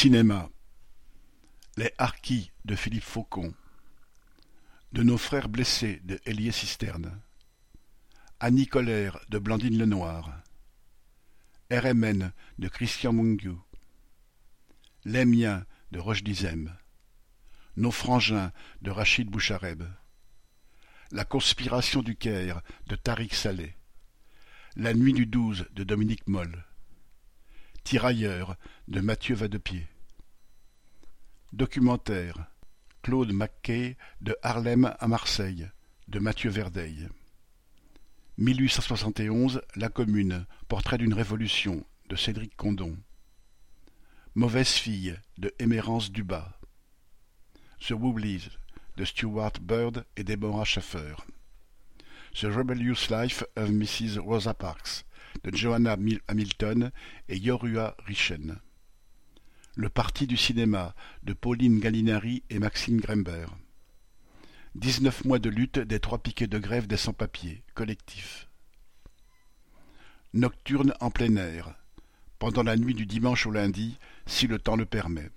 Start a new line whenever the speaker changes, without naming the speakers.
Cinéma. Les Harkis de Philippe Faucon De nos frères blessés de Hélier Cisterne Annie Colère de Blandine Lenoir RMN de Christian Mungiu Les miens de Roche Dizem Nos frangins de Rachid Bouchareb La conspiration du Caire de Tariq Saleh La nuit du douze de Dominique Moll Tirailleurs de Mathieu Vadepied. Documentaire Claude McKay de Harlem à Marseille de Mathieu Verdeil. 1871 La Commune, portrait d'une révolution de Cédric Condon. Mauvaise fille de Émérance Dubas. The Wobblies de Stuart Bird et Deborah Schaffer. The Rebellious Life of Mrs. Rosa Parks de Johanna Hamilton et Yorua Richen. Le Parti du cinéma de Pauline Gallinari et Maxime Grember. Dix-neuf mois de lutte des trois piquets de grève des sans-papiers, collectif. Nocturne en plein air, pendant la nuit du dimanche au lundi, si le temps le permet.